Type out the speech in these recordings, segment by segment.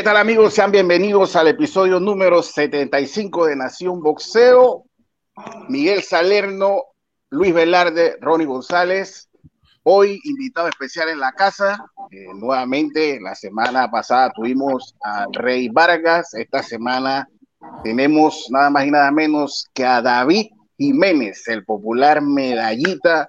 ¿Qué tal amigos? Sean bienvenidos al episodio número 75 de Nación Boxeo. Miguel Salerno, Luis Velarde, Ronnie González. Hoy invitado especial en la casa. Eh, nuevamente, la semana pasada tuvimos a Rey Vargas. Esta semana tenemos nada más y nada menos que a David Jiménez, el popular medallita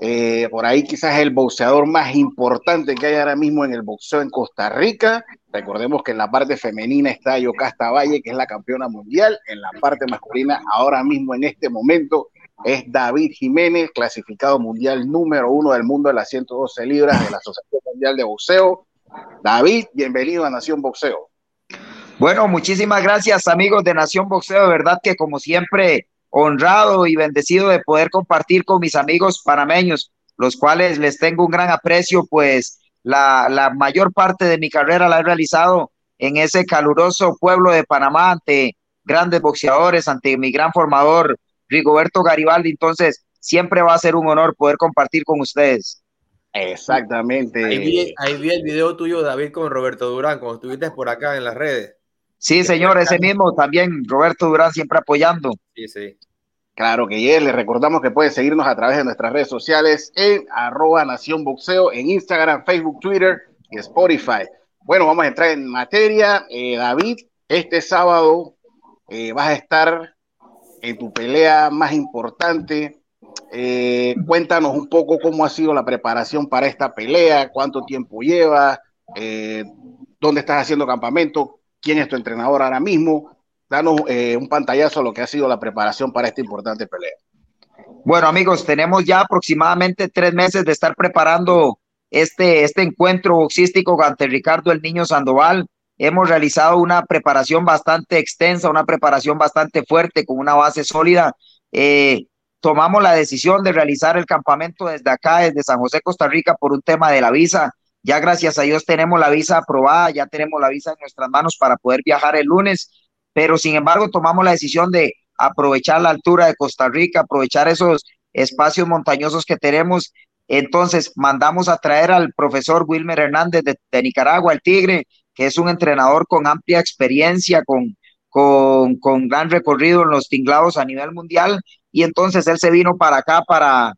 eh, por ahí quizás el boxeador más importante que hay ahora mismo en el boxeo en Costa Rica. Recordemos que en la parte femenina está Yocasta Valle, que es la campeona mundial. En la parte masculina, ahora mismo en este momento, es David Jiménez, clasificado mundial número uno del mundo de las 112 libras de la Asociación Mundial de Boxeo. David, bienvenido a Nación Boxeo. Bueno, muchísimas gracias amigos de Nación Boxeo. De verdad que como siempre honrado y bendecido de poder compartir con mis amigos panameños, los cuales les tengo un gran aprecio, pues la, la mayor parte de mi carrera la he realizado en ese caluroso pueblo de Panamá ante grandes boxeadores, ante mi gran formador Rigoberto Garibaldi. Entonces, siempre va a ser un honor poder compartir con ustedes. Exactamente. Ahí vi, ahí vi el video tuyo, David, con Roberto Durán, cuando estuviste por acá en las redes. Sí, señor, ese mismo también, Roberto Durán siempre apoyando. Sí, sí. Claro que ya, le recordamos que puede seguirnos a través de nuestras redes sociales en arroba Nación Boxeo, en Instagram, Facebook, Twitter y Spotify. Bueno, vamos a entrar en materia. Eh, David, este sábado eh, vas a estar en tu pelea más importante. Eh, cuéntanos un poco cómo ha sido la preparación para esta pelea, cuánto tiempo lleva, dónde estás haciendo campamento, quién es tu entrenador ahora mismo. Danos eh, un pantallazo a lo que ha sido la preparación para esta importante pelea. Bueno, amigos, tenemos ya aproximadamente tres meses de estar preparando este, este encuentro boxístico ante Ricardo el Niño Sandoval. Hemos realizado una preparación bastante extensa, una preparación bastante fuerte, con una base sólida. Eh, tomamos la decisión de realizar el campamento desde acá, desde San José, Costa Rica, por un tema de la visa. Ya gracias a Dios tenemos la visa aprobada, ya tenemos la visa en nuestras manos para poder viajar el lunes, pero sin embargo tomamos la decisión de aprovechar la altura de Costa Rica, aprovechar esos espacios montañosos que tenemos. Entonces mandamos a traer al profesor Wilmer Hernández de, Nicaragua, el Tigre, que es un entrenador con amplia experiencia, con, con, con gran recorrido en los tinglados a nivel mundial. Y entonces él se vino para acá para,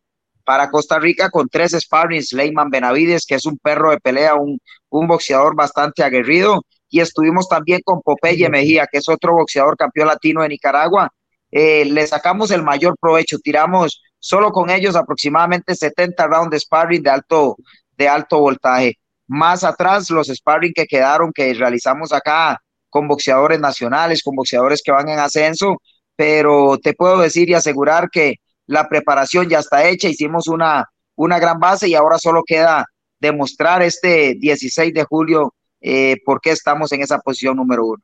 para Costa Rica con tres sparrings, Leyman Benavides, que es un perro de pelea, un, un boxeador bastante aguerrido, y estuvimos también con Popeye Mejía, que es otro boxeador campeón latino de Nicaragua. Eh, le sacamos el mayor provecho, tiramos solo con ellos aproximadamente 70 rounds de sparring de alto, de alto voltaje. Más atrás, los sparring que quedaron, que realizamos acá con boxeadores nacionales, con boxeadores que van en ascenso, pero te puedo decir y asegurar que la preparación ya está hecha, hicimos una, una gran base y ahora solo queda demostrar este 16 de julio eh, por qué estamos en esa posición número uno.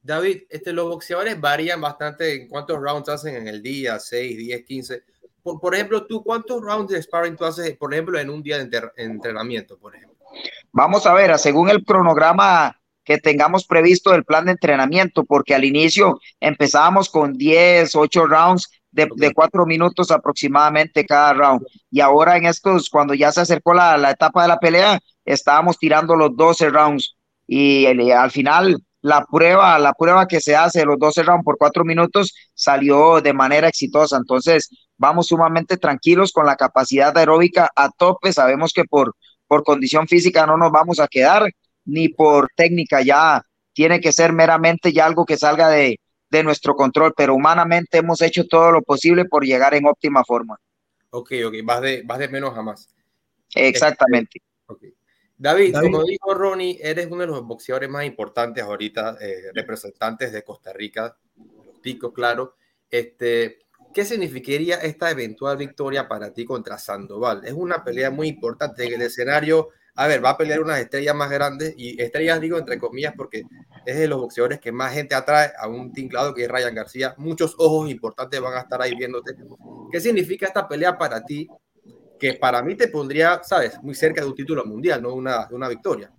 David, este, los boxeadores varían bastante en cuántos rounds hacen en el día, 6, 10, 15. Por, por ejemplo, tú, ¿cuántos rounds de sparring tú haces, por ejemplo, en un día de entrenamiento, por ejemplo? Vamos a ver, según el cronograma que tengamos previsto del plan de entrenamiento, porque al inicio empezábamos con 10, 8 rounds de, cuatro minutos aproximadamente cada round. Y ahora en estos, cuando ya se acercó la, la etapa de la pelea, estábamos tirando los 12 rounds. Y al final, la prueba, la prueba que se hace, los 12 rounds por cuatro minutos, salió de manera exitosa. Entonces, vamos sumamente tranquilos con la capacidad aeróbica a tope. Sabemos que por, por condición física no nos vamos a quedar, ni por técnica ya tiene que ser meramente ya algo que salga de, de nuestro control, pero humanamente hemos hecho todo lo posible por llegar en óptima forma. Ok, ok, vas de, vas de menos a más. Exactamente. Okay. David, como dijo Ronnie, eres uno de los boxeadores más importantes ahorita, eh, representantes de Costa Rica, Tico, claro. Este, ¿Qué significaría esta eventual victoria para ti contra Sandoval? Es una pelea muy importante en el escenario a ver, va a pelear unas estrellas más grandes, y estrellas digo entre comillas porque es de los boxeadores que más gente atrae a un tinglado que es Ryan García. Muchos ojos importantes van a estar ahí viéndote. ¿Qué significa esta pelea para ti? Que para mí te pondría, sabes, muy cerca de un título mundial, no una, una victoria.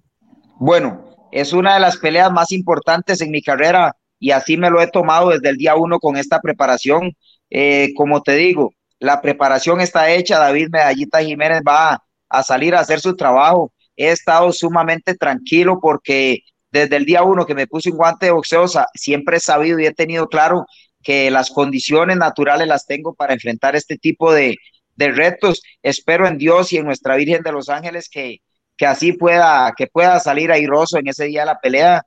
Bueno, es una de las peleas más importantes en mi carrera y así me lo he tomado desde el día uno con esta preparación. Eh, como te digo, la preparación está hecha. David Medallita Jiménez va a salir a hacer su trabajo. He estado sumamente tranquilo porque desde el día uno que me puse un guante de boxeo, siempre he sabido y he tenido claro que las condiciones naturales las tengo para enfrentar este tipo de, de retos. Espero en Dios y en nuestra Virgen de los Ángeles que, que así pueda, que pueda salir airoso en ese día de la pelea.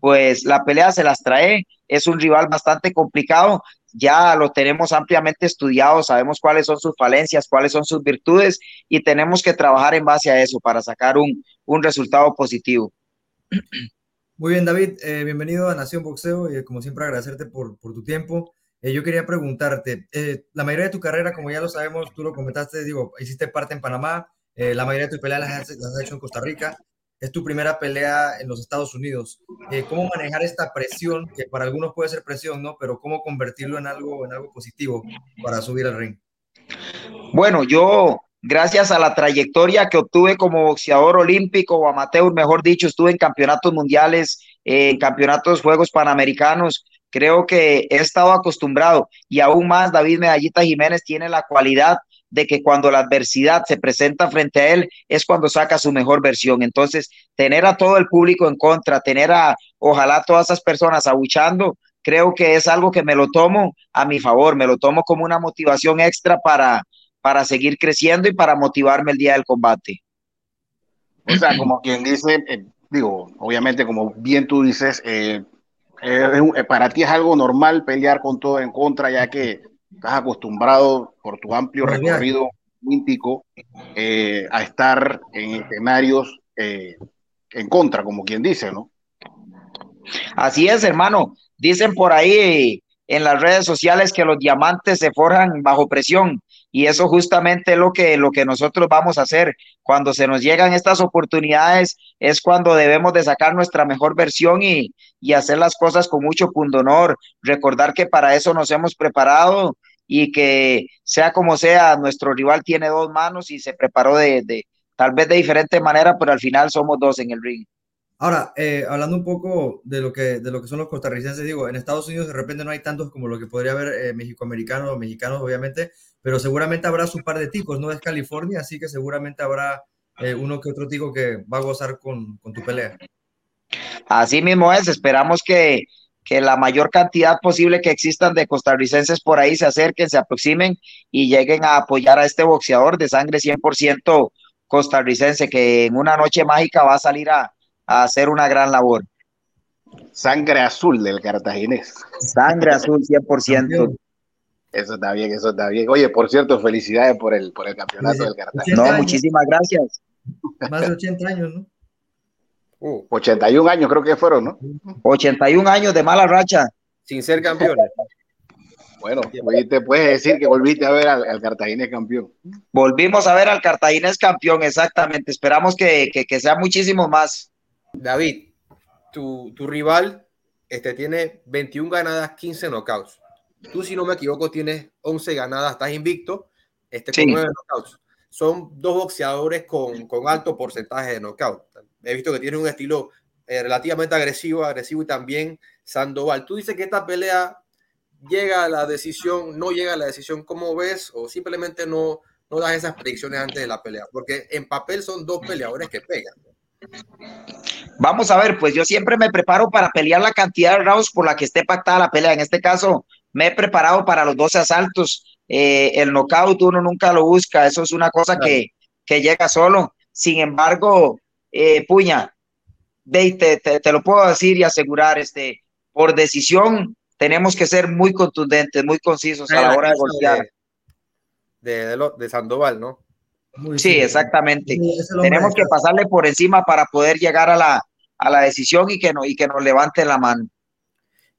Pues la pelea se las trae, es un rival bastante complicado, ya lo tenemos ampliamente estudiado, sabemos cuáles son sus falencias, cuáles son sus virtudes y tenemos que trabajar en base a eso para sacar un, un resultado positivo. Muy bien, David, eh, bienvenido a Nación Boxeo y como siempre agradecerte por, por tu tiempo. Eh, yo quería preguntarte, eh, la mayoría de tu carrera, como ya lo sabemos, tú lo comentaste, digo, hiciste parte en Panamá, la mayoría de tus peleas las has, las has, hecho en Costa Rica, es tu primera pelea en los Estados Unidos. ¿Cómo manejar esta presión, que para algunos puede ser presión, ¿no? Pero cómo convertirlo en algo, en algo positivo para subir al ring? Bueno, yo gracias a la trayectoria que obtuve como boxeador olímpico o amateur, mejor dicho, estuve en campeonatos mundiales, en campeonatos Juegos Panamericanos. Creo que he estado acostumbrado y aún más David Medallita Jiménez tiene la cualidad de que cuando la adversidad se presenta frente a él es cuando saca su mejor versión. Entonces, tener a todo el público en contra, tener a ojalá todas esas personas abuchando, creo que es algo que me lo tomo a mi favor, me lo tomo como una motivación extra para, para seguir creciendo y para motivarme el día del combate. O sea, como quien dice, eh, digo, obviamente como bien tú dices, eh, eh, para ti es algo normal pelear con todo en contra, ya que estás acostumbrado por tu amplio recorrido olímpico a estar en escenarios en contra, como quien dice, ¿no? Así es, hermano. Dicen por ahí en las redes sociales que los diamantes se forjan bajo presión y eso justamente es lo que, lo que nosotros vamos a hacer. Cuando se nos llegan estas oportunidades es cuando debemos de sacar nuestra mejor versión y, y hacer las cosas con mucho pundonor. Recordar que para eso nos hemos preparado y que sea como sea, nuestro rival tiene dos manos y se preparó de, de tal vez de diferente manera, pero al final somos dos en el ring. Ahora, eh, hablando un poco de lo, que, de lo que son los costarricenses, digo, en Estados Unidos de repente no hay tantos como lo que podría haber eh, mexicoamericanos o mexicanos, obviamente, pero seguramente habrá su par de ticos, ¿no? Es California, así que seguramente habrá eh, uno que otro tico que va a gozar con, con, tu pelea. Así mismo es, esperamos que, que la mayor cantidad posible que existan de costarricenses por ahí se acerquen, se aproximen y lleguen a apoyar a este boxeador de sangre 100% costarricense que en una noche mágica va a salir a, a hacer una gran labor. Sangre azul del cartaginés. Sangre azul 100%. Eso está bien, eso está bien. Oye, por cierto, felicidades por el, por el campeonato del Cartaginés. No, muchísimas gracias. Más de 80 años, ¿no? Uh, 81 años creo que fueron, ¿no? 81 años de mala racha. Sin ser campeones. Bueno, te puedes decir que volviste a ver al, al, Cartaginés campeón. Volvimos a ver al Cartaginés campeón, exactamente. Esperamos que, que, que sea muchísimo más. David, tu, tu, rival este, tiene 21 ganadas, 15 knockouts. Tú, si no me equivoco, tienes 11 ganadas, estás invicto, este, con sí. 9 knockouts. Son dos boxeadores con, con, alto porcentaje de knockout. He visto que tienen un estilo eh, relativamente agresivo, agresivo y también Sandoval. Tú dices que esta pelea llega a la decisión, no llega a la decisión, ¿cómo ves? O simplemente no, no das esas predicciones antes de la pelea, porque en papel son dos peleadores que pegan. Vamos a ver, pues yo siempre me preparo para pelear la cantidad de rounds por la que esté pactada la pelea. En este caso, me he preparado para los 12 asaltos. Eh, el knockout uno nunca lo busca, eso es una cosa que, que llega solo. Sin embargo, eh, puña, te, te, te, lo puedo decir y asegurar, este, por decisión tenemos que ser muy contundentes, muy concisos a la hora de golpear. De, de, de, de Sandoval, ¿no? Muy sí, exactamente. Sí, Tenemos que pasarle por encima para poder llegar a la, a la decisión y que, no, y que nos levante la mano.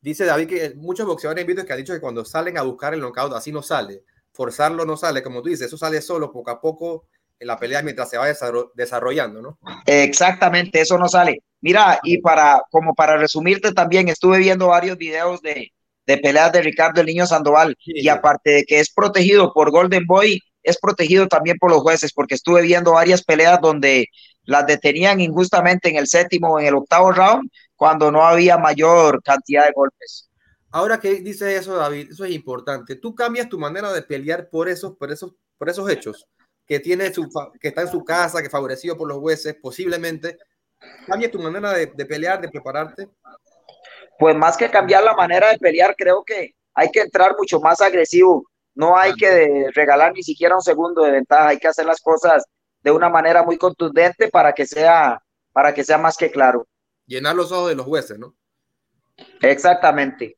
Dice David que muchos boxeadores invitados que han dicho que cuando salen a buscar el knockout así no sale. Forzarlo no sale, como tú dices, eso sale solo poco a poco en la pelea mientras se va desarrollando, ¿no? Exactamente, eso no sale. Mira, y para, como para resumirte también, estuve viendo varios videos de, de peleas de Ricardo el Niño Sandoval sí, y aparte de que es protegido por Golden Boy, es protegido también por los jueces, porque estuve viendo varias peleas donde las detenían injustamente en el séptimo o en el octavo round, cuando no había mayor cantidad de golpes. Ahora que dice eso, David, eso es importante. Tú cambias tu manera de pelear por esos, por esos, por esos hechos que tiene su, que está en su casa, que favorecido por los jueces, posiblemente. cambia tu manera de, de pelear, de prepararte? Pues más que cambiar la manera de pelear, creo que hay que entrar mucho más agresivo. No hay que regalar ni siquiera un segundo de ventaja, hay que hacer las cosas de una manera muy contundente para que sea, para que sea más que claro. Llenar los ojos de los jueces, ¿no? Exactamente.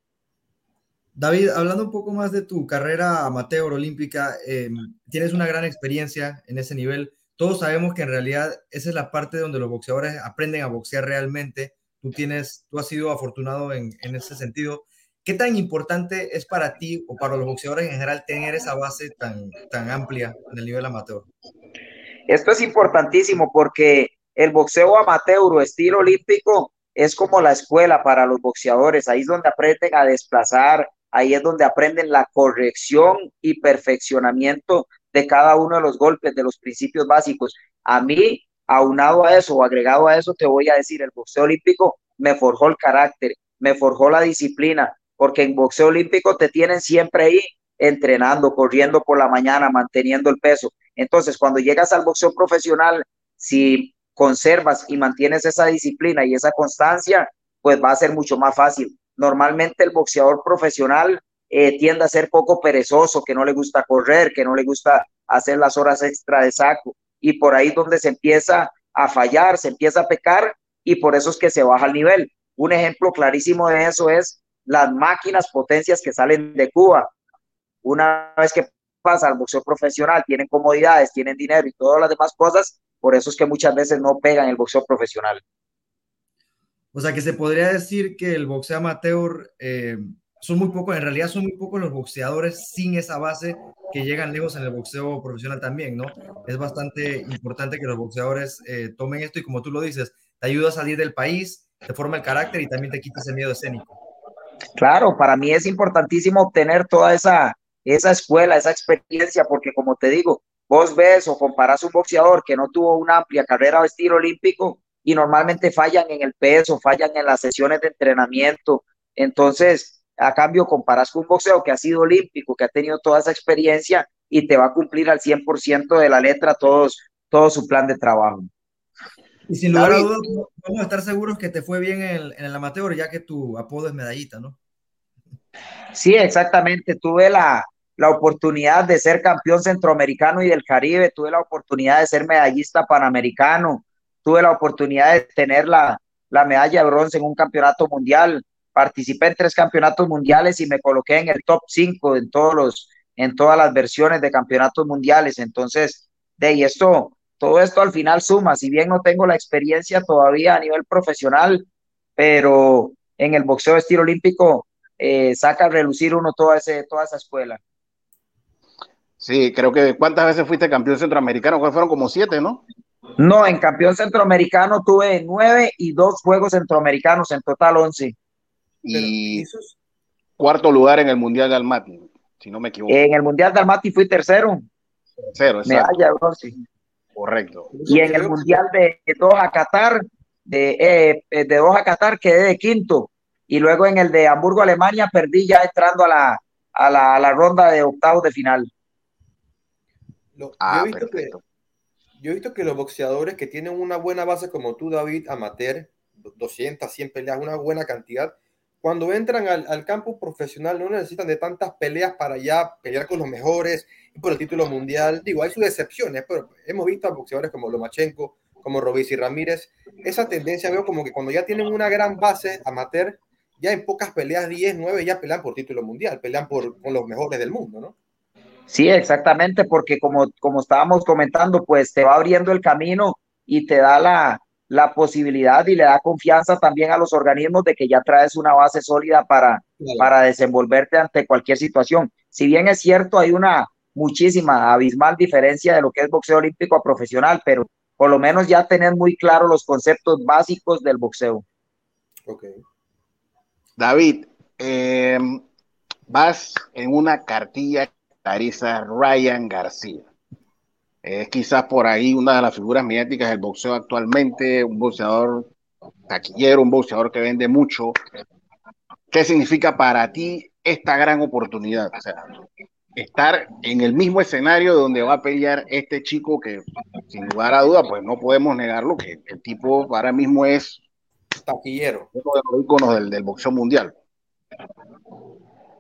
David, hablando un poco más de tu carrera amateur olímpica, em, tienes una gran experiencia en ese nivel. Todos sabemos que en realidad esa es la parte donde los boxeadores aprenden a boxear realmente. Tú tienes, tú has sido afortunado en, en ese sentido. ¿Qué tan importante es para ti o para los boxeadores en general tener esa base tan, tan amplia en el nivel amateur? Esto es importantísimo porque el boxeo amateur o estilo olímpico es como la escuela para los boxeadores. Ahí es donde aprenden a desplazar, ahí es donde aprenden la corrección y perfeccionamiento de cada uno de los golpes, de los principios básicos. A mí, aunado a eso o agregado a eso, te voy a decir, el boxeo olímpico me forjó el carácter, me forjó la disciplina, porque en boxeo olímpico te tienen siempre ahí entrenando, corriendo por la mañana, manteniendo el peso. Entonces, cuando llegas al boxeo profesional, si conservas y mantienes esa disciplina y esa constancia, pues va a ser mucho más fácil. Normalmente el boxeador profesional eh, tiende a ser poco perezoso, que no le gusta correr, que no le gusta hacer las horas extra de saco. Y por ahí donde se empieza a fallar, se empieza a pecar y por eso es que se baja el nivel. Un ejemplo clarísimo de eso es las máquinas potencias que salen de Cuba. Una vez que pasa al boxeo profesional, tienen comodidades, tienen dinero y todas las demás cosas, por eso es que muchas veces no pegan el boxeo profesional. O sea que se podría decir que el boxeo amateur eh, son muy pocos, en realidad son muy pocos los boxeadores sin esa base que llegan lejos en el boxeo profesional también, ¿no? Es bastante importante que los boxeadores eh, tomen esto y como tú lo dices, te ayuda a salir del país, te forma el carácter y también te quita ese miedo escénico. Claro, para mí es importantísimo obtener toda esa, esa escuela, esa experiencia, porque como te digo, vos ves o comparas un boxeador que no tuvo una amplia carrera de estilo olímpico y normalmente fallan en el peso, fallan en las sesiones de entrenamiento. Entonces, a cambio, comparas con un boxeo que ha sido olímpico, que ha tenido toda esa experiencia y te va a cumplir al 100% de la letra todos, todo su plan de trabajo. Y sin lugar a dudas, vamos a estar seguros que te fue bien en el, en el, amateur, ya que tu apodo es medallita, ¿no? Sí, exactamente. Tuve la, la oportunidad de ser campeón centroamericano y del Caribe, tuve la oportunidad de ser medallista panamericano, tuve la oportunidad de tener la, la medalla de bronce en un campeonato mundial, participé en tres campeonatos mundiales y me coloqué en el top 5 en todos los en todas las versiones de campeonatos mundiales. Entonces, de ahí esto todo esto al final suma, si bien no tengo la experiencia todavía a nivel profesional, pero en el boxeo de estilo olímpico eh, saca a relucir uno toda, toda esa escuela. Sí, creo que ¿cuántas veces fuiste campeón centroamericano? Fueron como siete, ¿no? No, en campeón centroamericano tuve nueve y dos juegos centroamericanos, en total once. Y cuarto lugar en el Mundial de Almaty, si no me equivoco. En el Mundial de Almaty fui tercero. Tercero, exacto. Medalla bronce. Correcto. Y en el Mundial de Doha, Qatar, de, eh, de Doha, Qatar, quedé de quinto. Y luego en el de Hamburgo, Alemania, perdí ya entrando a la, a la, a la ronda de octavos de final. Lo, ah, yo, he visto que, yo he visto que los boxeadores que tienen una buena base como tú, David, amateur, 200, 100 peleas, una buena cantidad, cuando entran al, al, campo profesional no necesitan de tantas peleas para ya pelear con los mejores y por el título mundial. Digo, hay sus excepciones, pero hemos visto a boxeadores como Lomachenko, como Robis y Ramírez. Esa tendencia veo como que cuando ya tienen una gran base amateur, ya en pocas peleas, 10, 9, ya pelean por título mundial, pelean por, con los mejores del mundo, ¿no? Sí, exactamente, porque como, como estábamos comentando, pues te va abriendo el camino y te da la, la posibilidad y le da confianza también a los organismos de que ya traes una base sólida para, para desenvolverte ante cualquier situación. Si bien es cierto, hay una muchísima, abismal diferencia de lo que es boxeo olímpico a profesional, pero por lo menos ya tener muy claro los conceptos básicos del boxeo. Ok. David, eh, vas en una cartilla Larisa Ryan García. Es quizás por ahí una de las figuras mediáticas del boxeo actualmente, un boxeador taquillero, un boxeador que vende mucho. ¿Qué significa para ti esta gran oportunidad? O sea, estar en el mismo escenario donde va a pelear este chico que, sin lugar a duda, pues no podemos negarlo, que el tipo ahora mismo es taquillero. Uno de los íconos del, del boxeo mundial.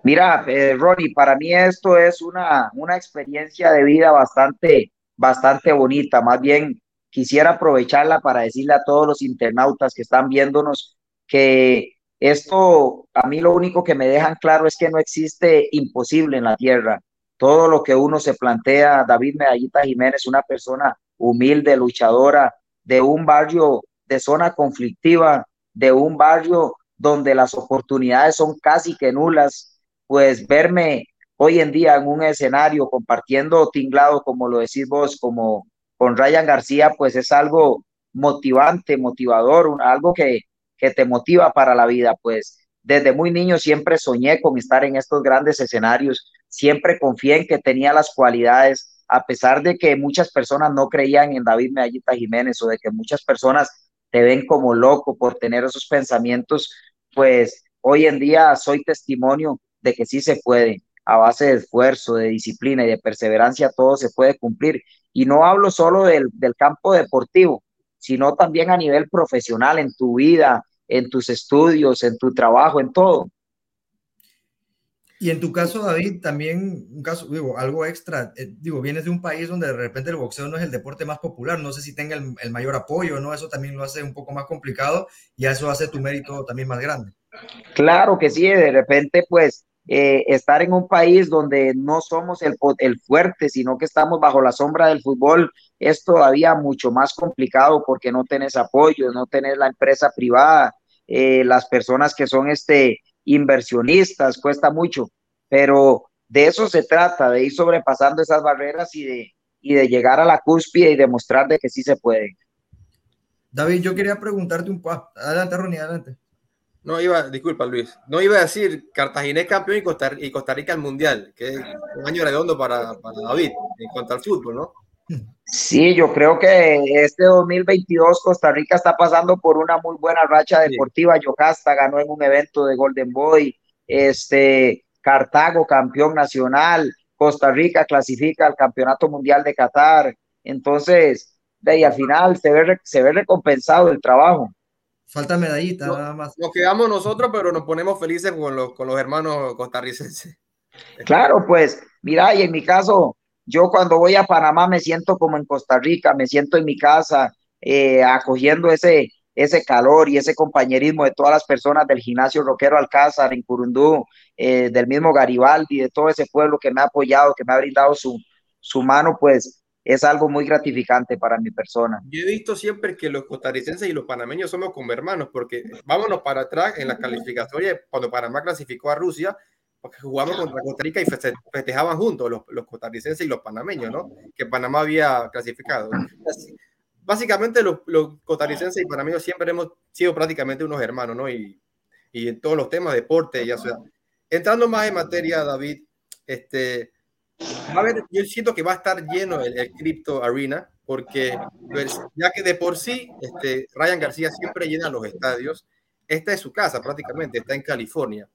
Mira, eh, Ronnie, para mí esto es una, una experiencia de vida bastante, bastante bonita. Más bien, quisiera aprovecharla para decirle a todos los internautas que están viéndonos que esto, a mí lo único que me dejan claro es que no existe imposible en la tierra. Todo lo que uno se plantea, David Medallita Jiménez, una persona humilde, luchadora, de un barrio de zona conflictiva, de un barrio donde las oportunidades son casi que nulas, pues verme hoy en día en un escenario compartiendo tinglado, como lo decís vos, como con Ryan García, pues es algo motivante, motivador, algo que, que te motiva para la vida, pues. Desde muy niño siempre soñé con estar en estos grandes escenarios, siempre confié en que tenía las cualidades, a pesar de que muchas personas no creían en David Medallita Jiménez o de que muchas personas te ven como loco por tener esos pensamientos, pues hoy en día soy testimonio de que sí se puede, a base de esfuerzo, de disciplina y de perseverancia, todo se puede cumplir. Y no hablo solo del, del campo deportivo, sino también a nivel profesional, en tu vida, en tus estudios, en tu trabajo, en todo. Y en tu caso, David, también un caso, digo, algo extra, eh, digo, vienes de un país donde de repente el boxeo no es el deporte más popular, no sé si tenga el, el, mayor apoyo, ¿no? Eso también lo hace un poco más complicado y eso hace tu mérito también más grande. Claro que sí, de repente, pues, eh, estar en un país donde no somos el, el, fuerte, sino que estamos bajo la sombra del fútbol, es todavía mucho más complicado porque no tenés apoyo, no tenés la empresa privada, eh, las personas que son este, inversionistas, cuesta mucho, pero de eso se trata, de ir sobrepasando esas barreras y de, y de llegar a la cúspide y demostrar de que sí se puede. David, yo quería preguntarte un poco, adelante Ronnie, adelante. No iba, disculpa Luis, no iba a decir Cartagena campeón y Costa, y Costa Rica el mundial, que es un año redondo para, para David en cuanto al fútbol, ¿no? Sí, yo creo que este 2022 Costa Rica está pasando por una muy buena racha deportiva. Sí. Yocasta ganó en un evento de Golden Boy, este Cartago campeón nacional, Costa Rica clasifica al Campeonato Mundial de Qatar. Entonces, de ahí al final se ve, se ve recompensado el trabajo. Falta medallita, no, nada más. Nos quedamos nosotros, pero nos ponemos felices con los, con los hermanos costarricenses. Claro, pues, mira, y en mi caso, yo cuando voy a Panamá me siento como en Costa Rica, me siento en mi casa, eh, acogiendo ese, ese calor y ese compañerismo de todas las personas del gimnasio Roquero Alcázar en Curundú, eh, del mismo Garibaldi, de todo ese pueblo que me ha apoyado, que me ha brindado su, su mano, pues es algo muy gratificante para mi persona. Yo he visto siempre que los costarricenses y los panameños somos como hermanos, porque vámonos para atrás en la calificatoria, cuando Panamá clasificó a Rusia, porque jugamos contra Costa Rica y festejaban juntos los, los costarricenses y los panameños, ¿no? Que Panamá había clasificado. Básicamente los, los costarricenses y panameños siempre hemos sido prácticamente unos hermanos, ¿no? Y, y en todos los temas, deporte, ya sea. Entrando más en materia, David, este, a ver, yo siento que va a estar lleno el, el Crypto Arena, porque pues, ya que de por sí este, Ryan García siempre llena los estadios, esta es su casa prácticamente, está en California.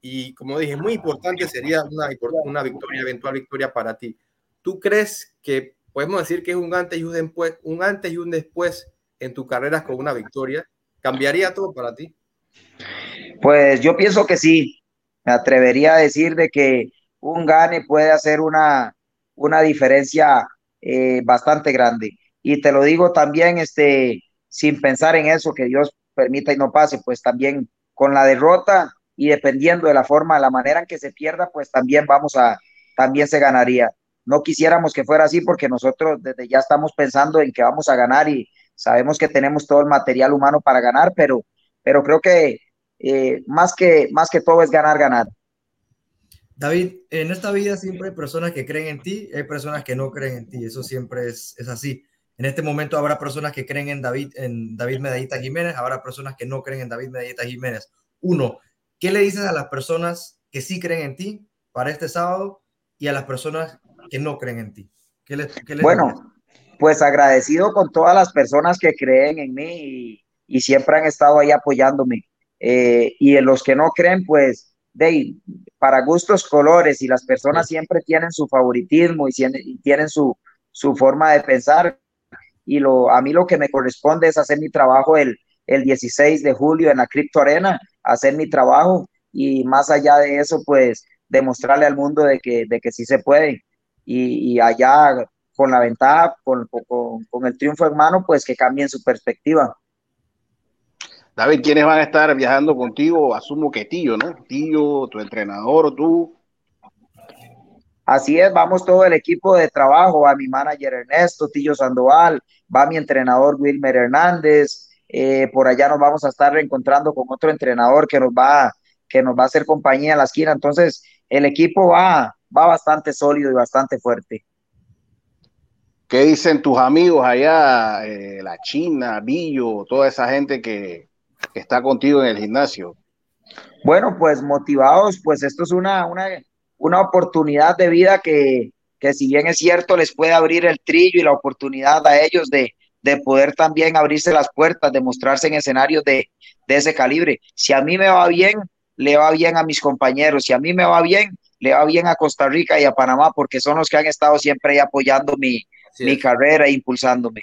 Y como dije, muy importante sería una, una victoria, eventual victoria para ti. ¿Tú crees que podemos decir que es un antes y un después, un antes y un después en tu carrera con una victoria? ¿Cambiaría todo para ti? Pues yo pienso que sí. Me atrevería a decir de que un gane puede hacer una, una diferencia eh, bastante grande. Y te lo digo también este, sin pensar en eso, que Dios permita y no pase, pues también con la derrota y dependiendo de la forma, la manera en que se pierda, pues también vamos a, también se ganaría. No quisiéramos que fuera así porque nosotros desde ya estamos pensando en que vamos a ganar y sabemos que tenemos todo el material humano para ganar, pero, pero creo que eh, más que más que todo es ganar, ganar. David, en esta vida siempre hay personas que creen en ti y hay personas que no creen en ti. Eso siempre es, es así. En este momento habrá personas que creen en David, en David Medallita Jiménez, habrá personas que no creen en David Medallita Jiménez. Uno, ¿qué le dices a las personas que sí creen en ti para este sábado y a las personas que no creen en ti? ¿Qué les, qué les bueno, dices? pues agradecido con todas las personas que creen en mí y, y siempre han estado ahí apoyándome. Eh, y en los que no creen, pues de para gustos colores y las personas siempre tienen su favoritismo y, tienen su, su forma de pensar. Y lo, a mí lo que me corresponde es hacer mi trabajo el, el 16 de julio en la Crypto Arena, hacer mi trabajo y más allá de eso, pues demostrarle al mundo de que, de que sí se puede. Y, y allá con la ventaja, con, con, con, el triunfo hermano, pues que cambien su perspectiva. David, ¿quiénes van a estar viajando contigo? Asumo que Tío, ¿no? Tío, tu entrenador, o tú. Así es, vamos todo el equipo de trabajo, va mi manager Ernesto, Tillo Sandoval, va mi entrenador Wilmer Hernández, eh, por allá nos vamos a estar reencontrando con otro entrenador que nos va, que nos va a hacer compañía en la esquina, entonces el equipo va, va bastante sólido y bastante fuerte. ¿Qué dicen tus amigos allá, eh, la China, Billo, toda esa gente que, está contigo en el gimnasio? Bueno, pues motivados, pues esto es una, una, una oportunidad de vida que, que si bien es cierto, les puede abrir el trillo y la oportunidad a ellos de, de poder también abrirse las puertas, de mostrarse en escenarios de, de ese calibre. Si a mí me va bien, le va bien a mis compañeros. Si a mí me va bien, le va bien a Costa Rica y a Panamá, porque son los que han estado siempre apoyando mi, mi carrera e impulsándome.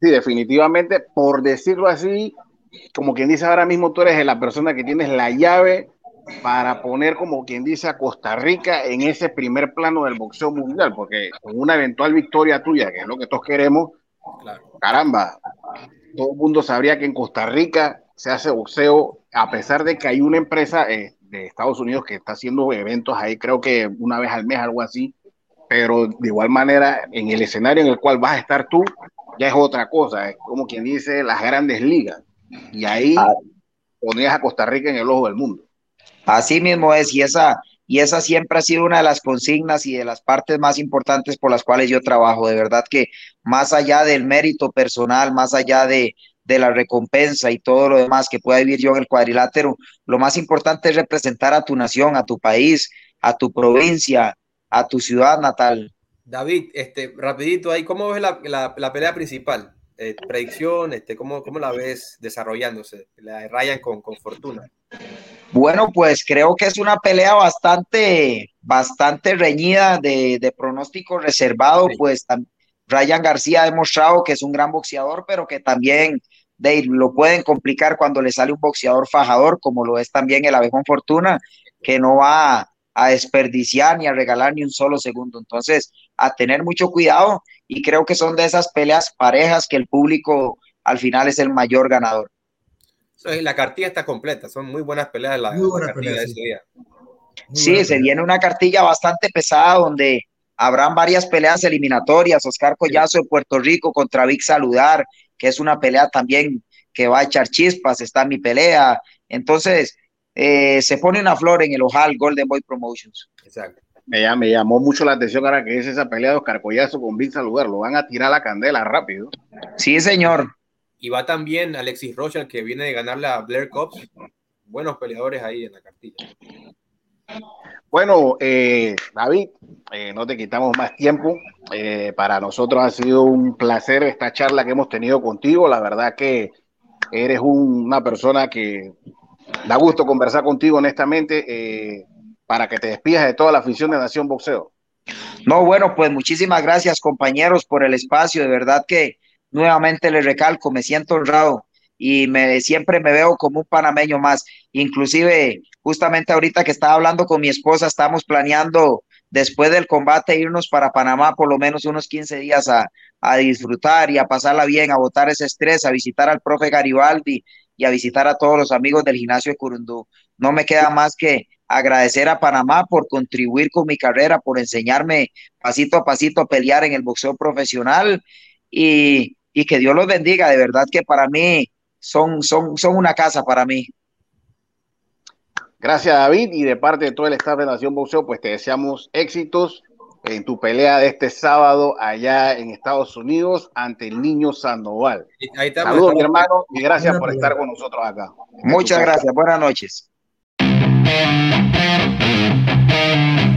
Sí, definitivamente, por decirlo así, como quien dice ahora mismo, tú eres la persona que tienes la llave para poner, como quien dice, a Costa Rica en ese primer plano del boxeo mundial, porque con una eventual victoria tuya, que es lo que todos queremos, caramba, todo el mundo sabría que en Costa Rica se hace boxeo, a pesar de que hay una empresa eh, de Estados Unidos que está haciendo eventos ahí, creo que una vez al mes, algo así, pero de igual manera, en el escenario en el cual vas a estar tú, ya es otra cosa, es como quien dice las grandes ligas. Y ahí ah. ponías a Costa Rica en el ojo del mundo. Así mismo es, y esa, y esa siempre ha sido una de las consignas y de las partes más importantes por las cuales yo trabajo. De verdad que más allá del mérito personal, más allá de, de la recompensa y todo lo demás que pueda vivir yo en el cuadrilátero, lo más importante es representar a tu nación, a tu país, a tu provincia, a tu ciudad natal. David, este, rapidito ahí, ¿cómo ves la, la, pelea principal? Eh, predicción, este, ¿cómo, ¿cómo, la ves desarrollándose? La de Ryan con, con Fortuna. Bueno, pues creo que es una pelea bastante, bastante reñida de, de pronóstico reservado, pues Ryan García ha demostrado que es un gran boxeador, pero que también de, lo pueden complicar cuando le sale un boxeador fajador, como lo es también el Abejón Fortuna, que no va a desperdiciar ni a regalar ni un solo segundo. Entonces, a tener mucho cuidado y creo que son de esas peleas parejas que el público al final es el mayor ganador. la cartilla está completa, son muy buenas peleas la, cartilla de ese día. Sí, se viene una cartilla bastante pesada donde habrán varias peleas eliminatorias. Oscar Collazo de Puerto Rico contra Vic Saludar, que es una pelea también que va a echar chispas, está mi pelea. Entonces, eh, se pone una flor en el ojal Golden Boy Promotions. Exacto. Me, me, llamó mucho la atención ahora que es esa pelea de Oscar Collazo con Vince Lugar. Lo van a tirar la candela rápido. Sí, señor. Y va también Alexis Rocha, que viene de ganarle a Blair Cobbs. Buenos peleadores ahí en la cartilla. Bueno, eh, David, eh, no te quitamos más tiempo. para nosotros ha sido un placer esta charla que hemos tenido contigo. La verdad que eres una persona que Da gusto conversar contigo honestamente eh, para que te despidas de toda la afición de Nación Boxeo. No, bueno, pues muchísimas gracias compañeros por el espacio. De verdad que nuevamente les recalco, me siento honrado y me, siempre me veo como un panameño más. Inclusive, justamente ahorita que estaba hablando con mi esposa, estamos planeando después del combate irnos para Panamá por lo menos unos 15 días a, a disfrutar y a pasarla bien, a botar ese estrés, a visitar al profe Garibaldi y a visitar a todos los amigos del gimnasio de Curundú. No me queda más que agradecer a Panamá por contribuir con mi carrera, por enseñarme pasito a pasito a pelear en el boxeo profesional y, que Dios los bendiga. De verdad que para mí son, son, son una casa para mí. Gracias David y de parte de todo el staff de Nación Boxeo, pues te deseamos éxitos en tu pelea de este sábado allá en Estados Unidos ante el niño Sandoval. Saludos, mi hermano, y gracias por estar con nosotros acá. Muchas gracias, buenas noches. Thank you.